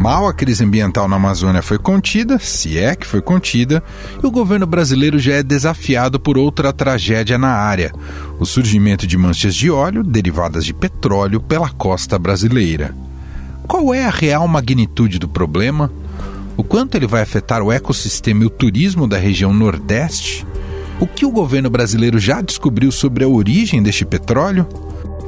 Mal a crise ambiental na Amazônia foi contida, se é que foi contida, e o governo brasileiro já é desafiado por outra tragédia na área: o surgimento de manchas de óleo derivadas de petróleo pela costa brasileira. Qual é a real magnitude do problema? O quanto ele vai afetar o ecossistema e o turismo da região Nordeste? O que o governo brasileiro já descobriu sobre a origem deste petróleo?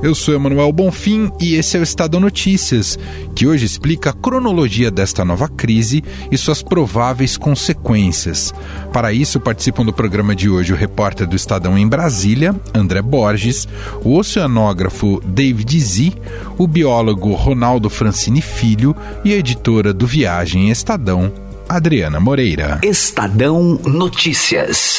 Eu sou Emanuel Bonfim e esse é o Estadão Notícias, que hoje explica a cronologia desta nova crise e suas prováveis consequências. Para isso, participam do programa de hoje o repórter do Estadão em Brasília, André Borges, o oceanógrafo David Z, o biólogo Ronaldo Francini Filho e a editora do Viagem Estadão, Adriana Moreira. Estadão Notícias.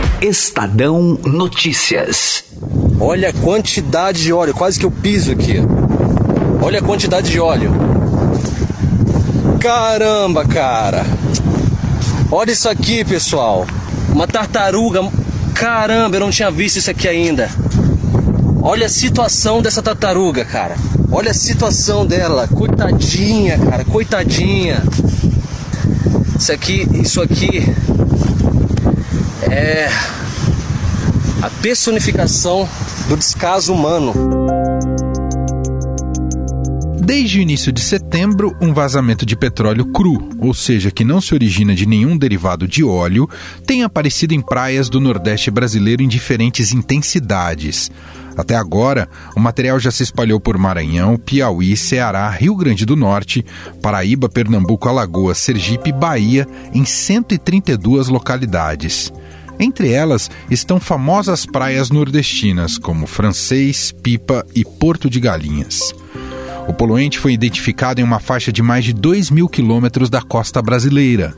Estadão Notícias. Olha a quantidade de óleo, quase que eu piso aqui. Olha a quantidade de óleo. Caramba, cara. Olha isso aqui, pessoal. Uma tartaruga. Caramba, eu não tinha visto isso aqui ainda. Olha a situação dessa tartaruga, cara. Olha a situação dela. Coitadinha, cara. Coitadinha. Isso aqui, isso aqui é a personificação do descaso humano. Desde o início de setembro, um vazamento de petróleo cru, ou seja, que não se origina de nenhum derivado de óleo, tem aparecido em praias do Nordeste brasileiro em diferentes intensidades. Até agora, o material já se espalhou por Maranhão, Piauí, Ceará, Rio Grande do Norte, Paraíba, Pernambuco, Alagoas, Sergipe e Bahia, em 132 localidades. Entre elas estão famosas praias nordestinas como Francês, Pipa e Porto de Galinhas. O poluente foi identificado em uma faixa de mais de 2 mil quilômetros da costa brasileira.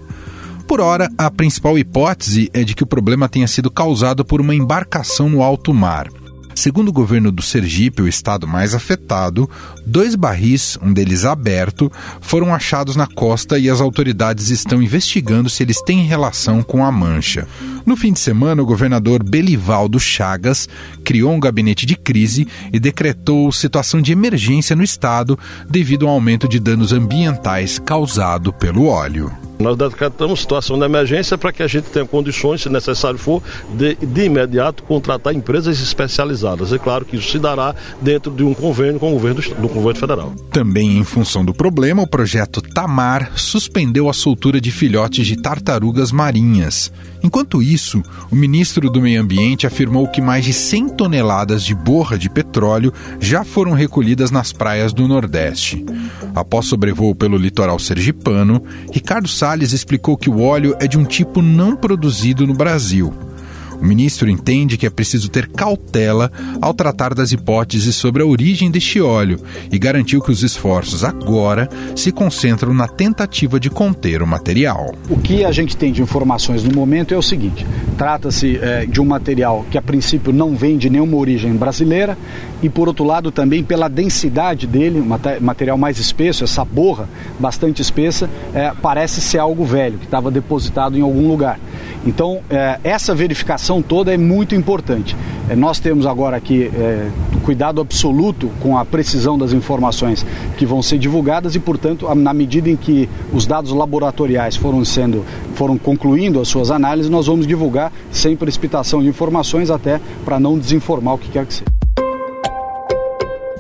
Por hora, a principal hipótese é de que o problema tenha sido causado por uma embarcação no alto mar. Segundo o governo do Sergipe, o estado mais afetado, dois barris, um deles aberto, foram achados na costa e as autoridades estão investigando se eles têm relação com a mancha. No fim de semana, o governador Belivaldo Chagas criou um gabinete de crise e decretou situação de emergência no estado devido ao aumento de danos ambientais causado pelo óleo. Nós decretamos situação de emergência para que a gente tenha condições, se necessário for, de, de imediato contratar empresas especializadas. É claro que isso se dará dentro de um convênio com o governo do, governo federal. Também em função do problema, o projeto Tamar suspendeu a soltura de filhotes de tartarugas marinhas. Enquanto isso, o ministro do Meio Ambiente afirmou que mais de 100 toneladas de borra de petróleo já foram recolhidas nas praias do Nordeste. Após sobrevoo pelo litoral sergipano, Ricardo Salles explicou que o óleo é de um tipo não produzido no Brasil. O ministro entende que é preciso ter cautela ao tratar das hipóteses sobre a origem deste óleo e garantiu que os esforços agora se concentram na tentativa de conter o material. O que a gente tem de informações no momento é o seguinte: trata-se é, de um material que a princípio não vem de nenhuma origem brasileira e, por outro lado, também pela densidade dele, um material mais espesso, essa borra bastante espessa, é, parece ser algo velho que estava depositado em algum lugar. Então, é, essa verificação toda é muito importante. É, nós temos agora aqui é, cuidado absoluto com a precisão das informações que vão ser divulgadas e, portanto, na medida em que os dados laboratoriais foram sendo, foram concluindo as suas análises, nós vamos divulgar sem precipitação de informações até para não desinformar o que quer que seja.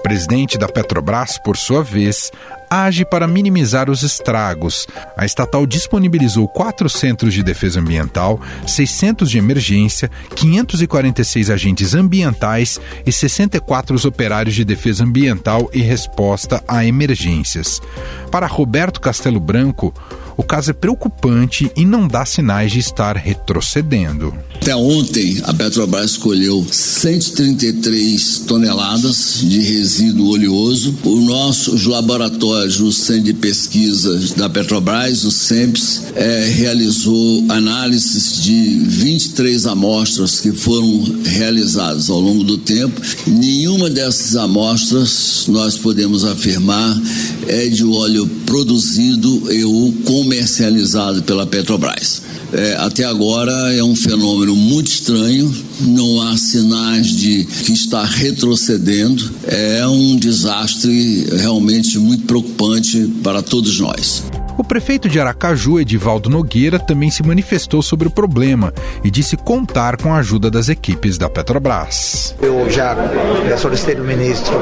Presidente da Petrobras, por sua vez, age para minimizar os estragos. A estatal disponibilizou quatro centros de defesa ambiental, 600 de emergência, 546 agentes ambientais e 64 operários de defesa ambiental e resposta a emergências. Para Roberto Castelo Branco, o caso é preocupante e não dá sinais de estar retrocedendo. Até ontem, a Petrobras escolheu 133 toneladas de resíduo oleoso. O nosso, os laboratórios, o Centro de Pesquisas da Petrobras, o SEMPS, é, realizou análises de 23 amostras que foram realizadas ao longo do tempo. Nenhuma dessas amostras nós podemos afirmar é de óleo produzido ou comercializado pela Petrobras. É, até agora é um fenômeno muito estranho, não há sinais de que está retrocedendo, é um desastre realmente muito preocupante para todos nós. O prefeito de Aracaju, Edivaldo Nogueira, também se manifestou sobre o problema e disse contar com a ajuda das equipes da Petrobras. Eu já solicitei no ministro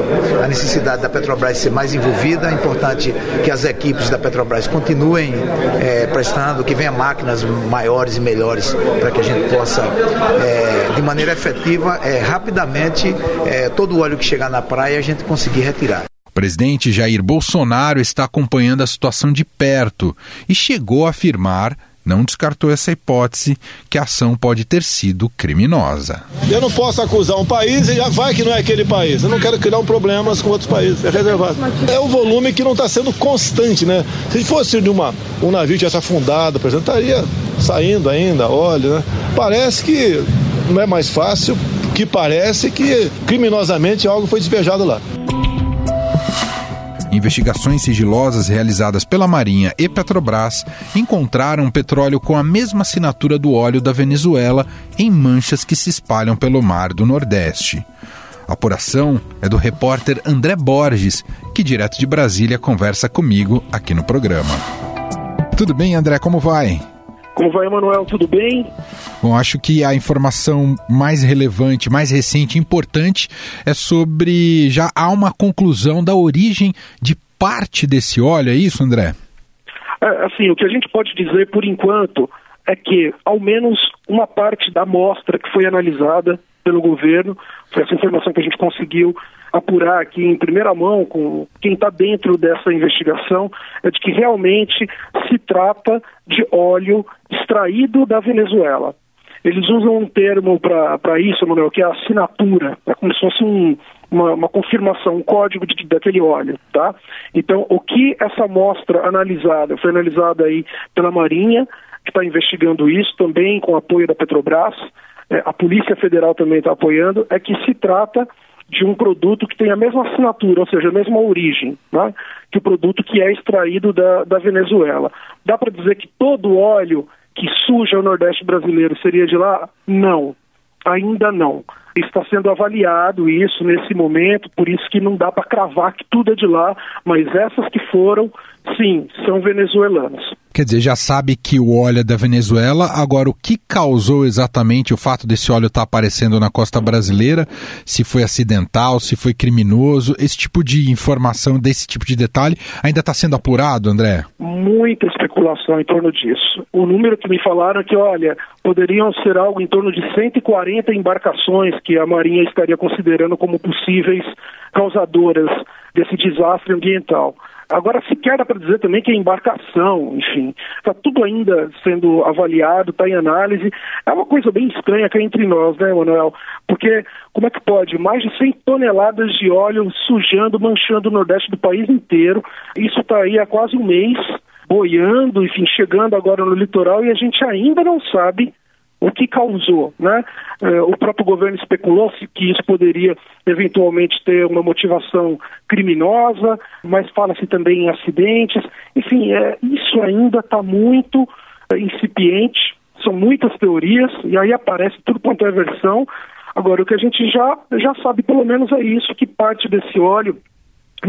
a necessidade da Petrobras ser mais envolvida. É importante que as equipes da Petrobras continuem é, prestando, que venha máquinas maiores e melhores para que a gente possa, é, de maneira efetiva, é, rapidamente, é, todo o óleo que chegar na praia a gente conseguir retirar. O presidente Jair Bolsonaro está acompanhando a situação de perto e chegou a afirmar não descartou essa hipótese que a ação pode ter sido criminosa. Eu não posso acusar um país e já vai que não é aquele país. Eu não quero criar um problemas com outros países. É reservado. É o volume que não está sendo constante, né? Se fosse de uma, um navio tivesse afundado, por exemplo, estaria saindo ainda óleo, né? Parece que não é mais fácil, que parece que criminosamente algo foi despejado lá. Investigações sigilosas realizadas pela Marinha e Petrobras encontraram petróleo com a mesma assinatura do óleo da Venezuela em manchas que se espalham pelo mar do Nordeste. A apuração é do repórter André Borges, que direto de Brasília conversa comigo aqui no programa. Tudo bem, André? Como vai? Como vai, Emanuel? Tudo bem? Bom, acho que a informação mais relevante, mais recente, importante é sobre já há uma conclusão da origem de parte desse óleo, é isso, André? É, assim, o que a gente pode dizer por enquanto é que ao menos uma parte da amostra que foi analisada pelo governo, foi essa informação que a gente conseguiu apurar aqui em primeira mão com quem está dentro dessa investigação, é de que realmente se trata de óleo extraído da Venezuela. Eles usam um termo para isso, Manuel, que é assinatura. É como se fosse um, uma, uma, confirmação, um código de, daquele óleo, tá? Então, o que essa amostra analisada, foi analisada aí pela Marinha, que está investigando isso, também com apoio da Petrobras, é, a Polícia Federal também está apoiando, é que se trata de um produto que tem a mesma assinatura, ou seja, a mesma origem, né, que o produto que é extraído da, da Venezuela. Dá para dizer que todo óleo que suja o Nordeste brasileiro seria de lá? Não, ainda não. Está sendo avaliado isso nesse momento, por isso que não dá para cravar que tudo é de lá, mas essas que foram, sim, são venezuelanas. Quer dizer, já sabe que o óleo é da Venezuela. Agora, o que causou exatamente o fato desse óleo estar tá aparecendo na costa brasileira? Se foi acidental, se foi criminoso? Esse tipo de informação, desse tipo de detalhe, ainda está sendo apurado, André? Muita especulação em torno disso. O número que me falaram é que, olha, poderiam ser algo em torno de 140 embarcações que a Marinha estaria considerando como possíveis causadoras desse desastre ambiental. Agora, sequer dá para dizer também que a embarcação, enfim, está tudo ainda sendo avaliado, está em análise. É uma coisa bem estranha que é entre nós, né, Manuel? Porque como é que pode? Mais de 100 toneladas de óleo sujando, manchando o nordeste do país inteiro. Isso está aí há quase um mês, boiando, enfim, chegando agora no litoral e a gente ainda não sabe o que causou, né? É, o próprio governo especulou que isso poderia eventualmente ter uma motivação criminosa, mas fala-se também em acidentes. Enfim, é, isso ainda está muito é, incipiente. São muitas teorias e aí aparece tudo quanto é versão. Agora, o que a gente já, já sabe, pelo menos, é isso, que parte desse óleo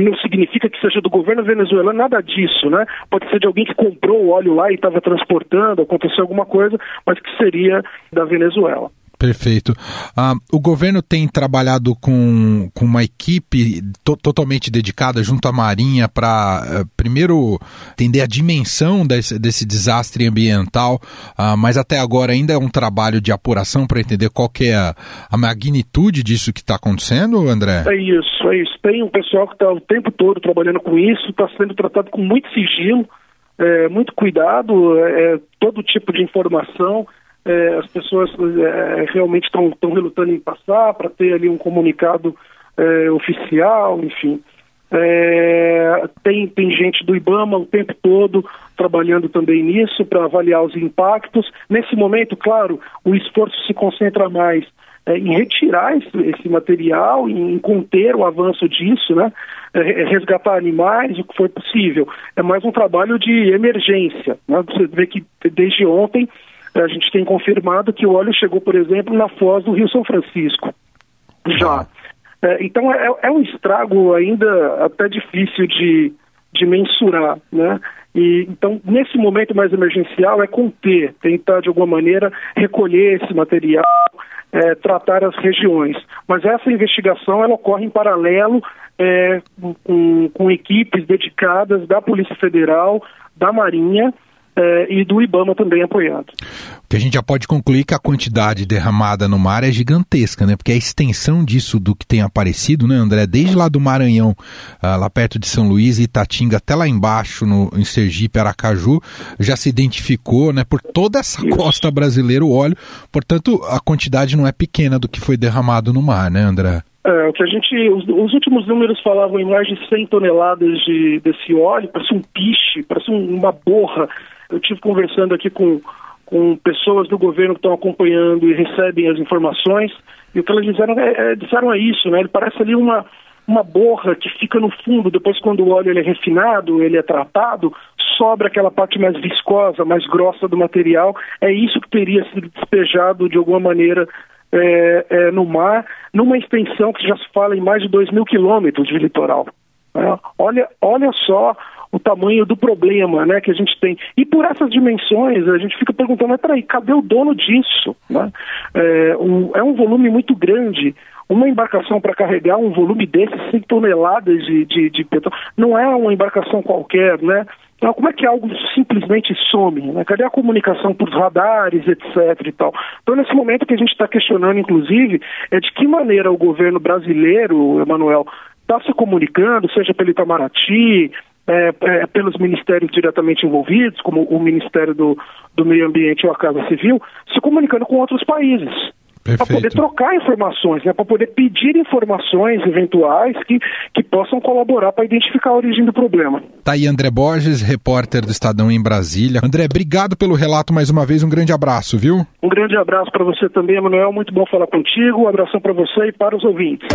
não significa que seja do governo venezuelano, nada disso, né? Pode ser de alguém que comprou o óleo lá e estava transportando, aconteceu alguma coisa, mas que seria da Venezuela. Perfeito. Uh, o governo tem trabalhado com, com uma equipe to totalmente dedicada junto à Marinha para, uh, primeiro, entender a dimensão desse, desse desastre ambiental, uh, mas até agora ainda é um trabalho de apuração para entender qual é a, a magnitude disso que está acontecendo, André? É isso, é isso. Tem um pessoal que está o tempo todo trabalhando com isso, está sendo tratado com muito sigilo é, muito cuidado, é, todo tipo de informação. É, as pessoas é, realmente estão relutando em passar para ter ali um comunicado é, oficial, enfim. Tem, tem gente do IBAMA o tempo todo trabalhando também nisso para avaliar os impactos. Nesse momento, claro, o esforço se concentra mais em retirar esse, esse, material, em conter o avanço disso, né? Resgatar animais, o que for possível. É mais um trabalho de emergência. Né? Você vê que desde ontem a gente tem confirmado que o óleo chegou, por exemplo, na foz do Rio São Francisco. Já. É, então é, é, um estrago ainda até difícil de, de mensurar, né? E, então, nesse momento mais emergencial, é conter, tentar de alguma maneira recolher esse material, é, tratar as regiões. Mas essa investigação ela ocorre em paralelo é, com, com equipes dedicadas da Polícia Federal, da Marinha, eh, e do IBAMA também apoiado. O que a gente já pode concluir que a quantidade derramada no mar é gigantesca, né? Porque a extensão disso do que tem aparecido, né, André? Desde lá do Maranhão, ah, lá perto de São Luís e Itatinga, até lá embaixo, no, em Sergipe, Aracaju, já se identificou, né, por toda essa Isso. costa brasileira o óleo. Portanto, a quantidade não é pequena do que foi derramado no mar, né, André? É, o que a gente, os, os, últimos números falavam em mais de 100 toneladas de, desse óleo, parece um piche, parece um, uma borra. Eu tive conversando aqui com, com pessoas do governo que estão acompanhando e recebem as informações, e o que elas disseram é, é, disseram é isso, né? Ele parece ali uma, uma borra que fica no fundo, depois quando o óleo ele é refinado, ele é tratado, sobra aquela parte mais viscosa, mais grossa do material, é isso que teria sido despejado de alguma maneira é, é, no mar, numa extensão que já se fala em mais de 2 mil quilômetros de litoral. É, olha, olha só o tamanho do problema né, que a gente tem. E por essas dimensões, a gente fica perguntando, mas peraí, cadê o dono disso? Né? É, um, é um volume muito grande. Uma embarcação para carregar um volume desses, 100 toneladas de, de, de petróleo, não é uma embarcação qualquer, né? Então, como é que algo simplesmente some? Né? Cadê a comunicação por radares, etc. e tal? Então, nesse momento que a gente está questionando, inclusive, é de que maneira o governo brasileiro, Emanuel, está se comunicando, seja pelo Itamaraty, é, é, pelos ministérios diretamente envolvidos, como o Ministério do, do Meio Ambiente ou a Casa Civil, se comunicando com outros países para poder trocar informações, né, para poder pedir informações eventuais que, que possam colaborar para identificar a origem do problema. Tá aí André Borges, repórter do Estadão em Brasília. André, obrigado pelo relato mais uma vez, um grande abraço, viu? Um grande abraço para você também, Emanuel, muito bom falar contigo, um abração para você e para os ouvintes.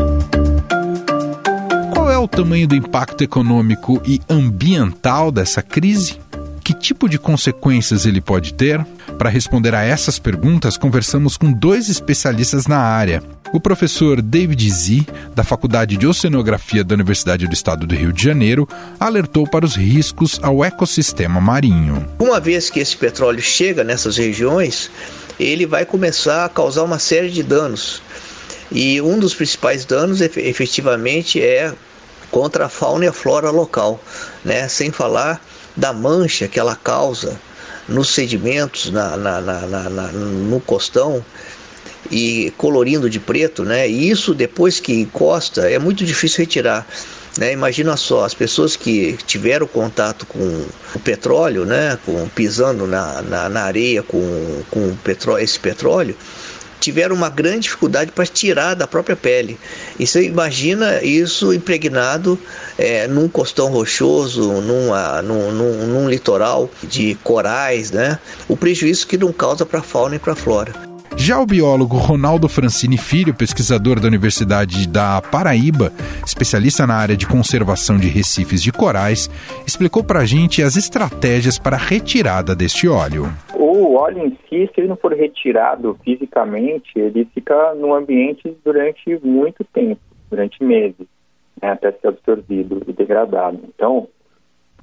Qual é o tamanho do impacto econômico e ambiental dessa crise? Que tipo de consequências ele pode ter? Para responder a essas perguntas, conversamos com dois especialistas na área. O professor David Z, da Faculdade de Oceanografia da Universidade do Estado do Rio de Janeiro, alertou para os riscos ao ecossistema marinho. Uma vez que esse petróleo chega nessas regiões, ele vai começar a causar uma série de danos. E um dos principais danos, efetivamente, é contra a fauna e a flora local, né? sem falar da mancha que ela causa nos sedimentos, na, na, na, na, no costão e colorindo de preto, né? E isso depois que encosta é muito difícil retirar. Né? Imagina só, as pessoas que tiveram contato com o petróleo, né? com, pisando na, na, na areia com, com petróleo, esse petróleo, tiveram uma grande dificuldade para tirar da própria pele. E você imagina isso impregnado é, num costão rochoso, numa, num, num, num litoral de corais, né? O prejuízo que não causa para a fauna e para a flora. Já o biólogo Ronaldo Francini Filho, pesquisador da Universidade da Paraíba, especialista na área de conservação de recifes de corais, explicou para a gente as estratégias para a retirada deste óleo. O óleo em si, se ele não for retirado fisicamente, ele fica no ambiente durante muito tempo, durante meses, né, até ser absorvido e degradado. Então,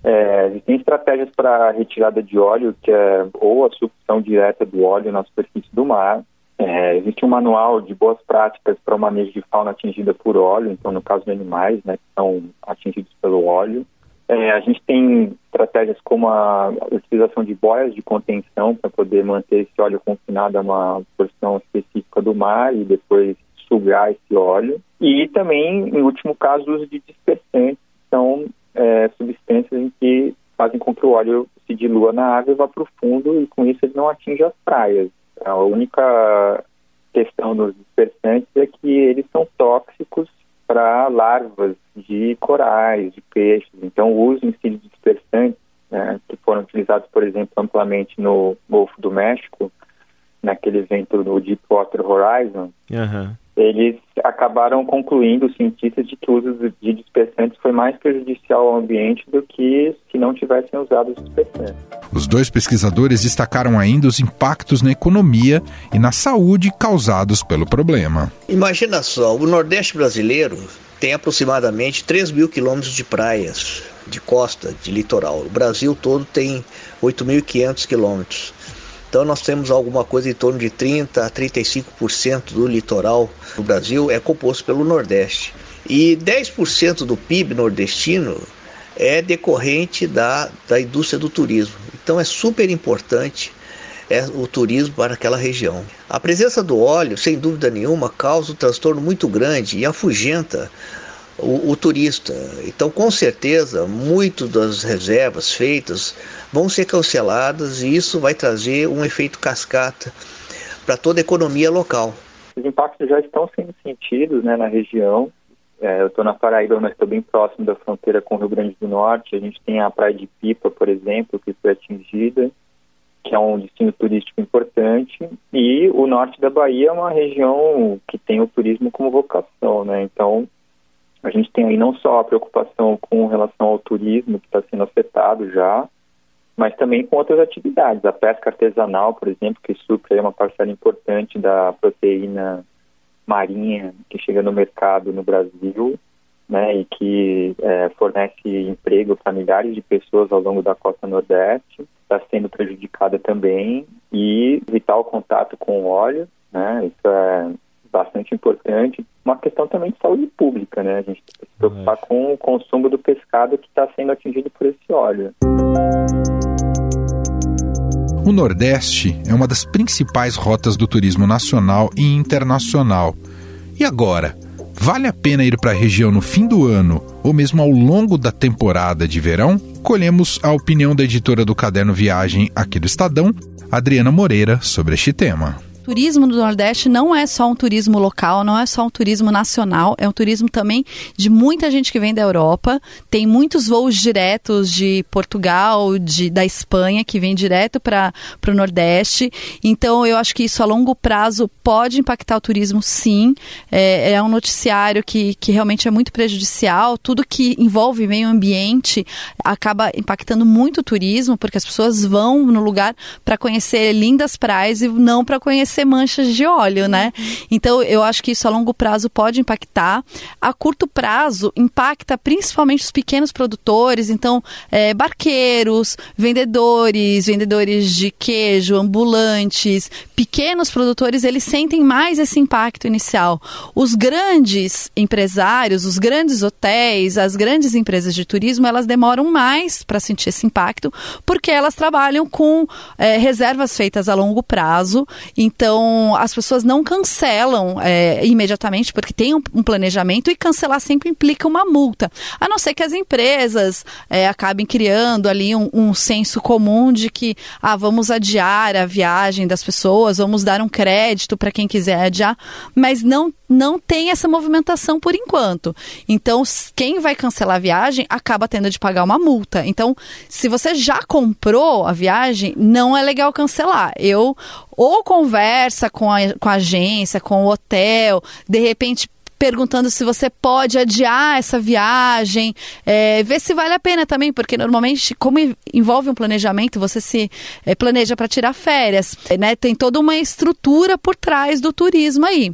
é, existem estratégias para retirada de óleo, que é ou a sucção direta do óleo na superfície do mar. É, existe um manual de boas práticas para o manejo de fauna atingida por óleo, então no caso de animais né, que são atingidos pelo óleo. É, a gente tem estratégias como a utilização de boias de contenção para poder manter esse óleo confinado a uma porção específica do mar e depois sugar esse óleo. E também, em último caso, o uso de dispersantes, que são é, substâncias em que fazem com que o óleo se dilua na água e vá para o fundo e com isso ele não atinge as praias. A única questão dos dispersantes é que eles são tóxicos para larvas de corais, de peixes. Então, o uso de dispersantes, né, que foram utilizados, por exemplo, amplamente no Golfo do México, naquele evento do Deepwater Horizon, Uhum. Eles acabaram concluindo, os cientistas, de que o uso de dispersantes foi mais prejudicial ao ambiente do que se não tivessem usado os dispersantes. Os dois pesquisadores destacaram ainda os impactos na economia e na saúde causados pelo problema. Imagina só, o Nordeste brasileiro tem aproximadamente 3 mil quilômetros de praias, de costa, de litoral. O Brasil todo tem 8.500 quilômetros. Então nós temos alguma coisa em torno de 30 a 35% do litoral do Brasil é composto pelo Nordeste. E 10% do PIB nordestino é decorrente da, da indústria do turismo. Então é super importante é, o turismo para aquela região. A presença do óleo, sem dúvida nenhuma, causa um transtorno muito grande e afugenta o, o, turista. Então, com certeza, muito das reservas feitas vão ser canceladas e isso vai trazer um efeito cascata para toda a economia local. Os impactos já estão sendo sentidos né, na região. É, eu estou na Paraíba, mas estou bem próximo da fronteira com o Rio Grande do Norte. A gente tem a Praia de Pipa, por exemplo, que foi atingida, que é um destino turístico importante. E o norte da Bahia é uma região que tem o turismo como vocação, né? Então, a gente tem aí não só a preocupação com relação ao turismo que está sendo afetado já, mas também com outras atividades. A pesca artesanal, por exemplo, que supre uma parcela importante da proteína marinha que chega no mercado no Brasil, né, e que é, fornece emprego para milhares de pessoas ao longo da costa nordeste, está sendo prejudicada também e evitar o contato com o óleo, né, isso é bastante importante. Uma questão também de saúde pública, né? A gente tem que se preocupar é. com o consumo do pescado que está sendo atingido por esse óleo. O Nordeste é uma das principais rotas do turismo nacional e internacional. E agora, vale a pena ir para a região no fim do ano ou mesmo ao longo da temporada de verão? Colhemos a opinião da editora do Caderno Viagem aqui do Estadão, Adriana Moreira, sobre este tema turismo do Nordeste não é só um turismo local, não é só um turismo nacional, é um turismo também de muita gente que vem da Europa. Tem muitos voos diretos de Portugal, de, da Espanha, que vem direto para o Nordeste. Então, eu acho que isso a longo prazo pode impactar o turismo, sim. É, é um noticiário que, que realmente é muito prejudicial. Tudo que envolve meio ambiente acaba impactando muito o turismo, porque as pessoas vão no lugar para conhecer lindas praias e não para conhecer ser manchas de óleo, né? Então eu acho que isso a longo prazo pode impactar. A curto prazo impacta principalmente os pequenos produtores, então é, barqueiros, vendedores, vendedores de queijo, ambulantes, pequenos produtores, eles sentem mais esse impacto inicial. Os grandes empresários, os grandes hotéis, as grandes empresas de turismo, elas demoram mais para sentir esse impacto, porque elas trabalham com é, reservas feitas a longo prazo. Então então, as pessoas não cancelam é, imediatamente, porque tem um, um, planejamento, e cancelar sempre implica uma multa. A não ser que as empresas é, acabem criando ali um, um senso comum de que ah, vamos adiar a viagem das pessoas, vamos dar um crédito para quem quiser adiar, mas não não tem essa movimentação por enquanto. Então, quem vai cancelar a viagem acaba tendo de pagar uma multa. Então, se você já comprou a viagem, não é legal cancelar. Eu ou conversa com a, com a agência, com o hotel, de repente perguntando se você pode adiar essa viagem, é, ver se vale a pena também, porque normalmente, como envolve um planejamento, você se é, planeja para tirar férias, né? Tem toda uma estrutura por trás do turismo aí.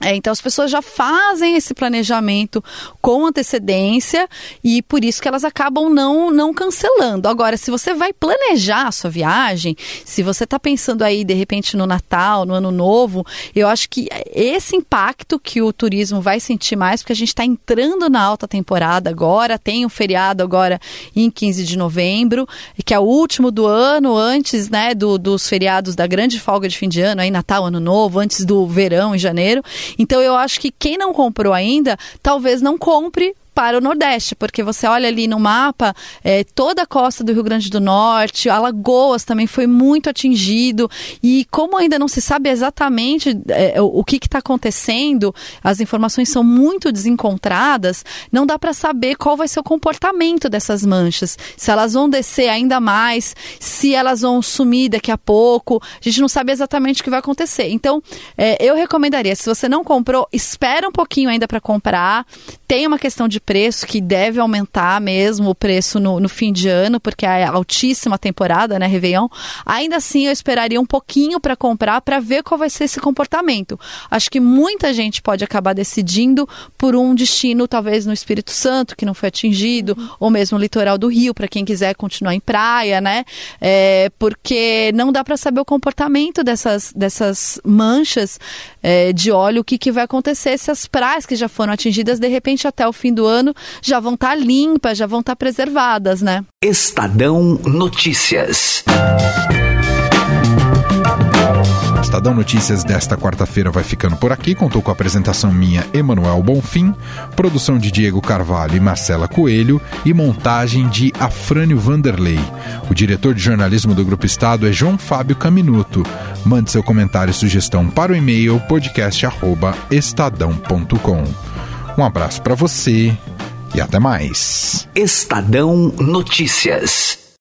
É, então as pessoas já fazem esse planejamento com antecedência e por isso que elas acabam não, não cancelando. Agora, se você vai planejar a sua viagem, se você está pensando aí de repente no Natal, no Ano Novo, eu acho que esse impacto que o turismo vai sentir mais, porque a gente está entrando na alta temporada agora, tem um feriado agora em 15 de novembro, que é o último do ano, antes né, do, dos feriados da grande folga de fim de ano, aí Natal, Ano Novo, antes do verão em janeiro. Então eu acho que quem não comprou ainda, talvez não compre para o Nordeste, porque você olha ali no mapa, é, toda a costa do Rio Grande do Norte, Alagoas também foi muito atingido, e como ainda não se sabe exatamente é, o, que está acontecendo, as informações são muito desencontradas, não dá para saber qual vai ser o comportamento dessas manchas, se elas vão descer ainda mais, se elas vão sumir daqui a pouco, a gente não sabe exatamente o que vai acontecer. Então, é, eu recomendaria, se você não comprou, espera um pouquinho ainda para comprar, tem uma questão de preço que deve aumentar mesmo o preço no, no, fim de ano, porque é altíssima temporada, né, Réveillon. Ainda assim, eu esperaria um pouquinho para comprar para ver qual vai ser esse comportamento. Acho que muita gente pode acabar decidindo por um destino, talvez no Espírito Santo, que não foi atingido, ou mesmo no litoral do Rio, para quem quiser continuar em praia, né? É, porque não dá para saber o comportamento dessas, dessas manchas é, de óleo, o que, que vai acontecer se as praias que já foram atingidas, de repente, até o fim do ano, já vão estar tá limpas, já vão estar tá preservadas, né? Estadão Notícias. Estadão Notícias desta quarta-feira vai ficando por aqui. Contou com a apresentação minha, Emanuel Bonfim, produção de Diego Carvalho e Marcela Coelho e montagem de Afrânio Vanderlei. O diretor de jornalismo do Grupo Estado é João Fábio Caminuto. Mande seu comentário e sugestão para o e-mail podcast@estadão.com. Um abraço para você e até mais. Estadão Notícias.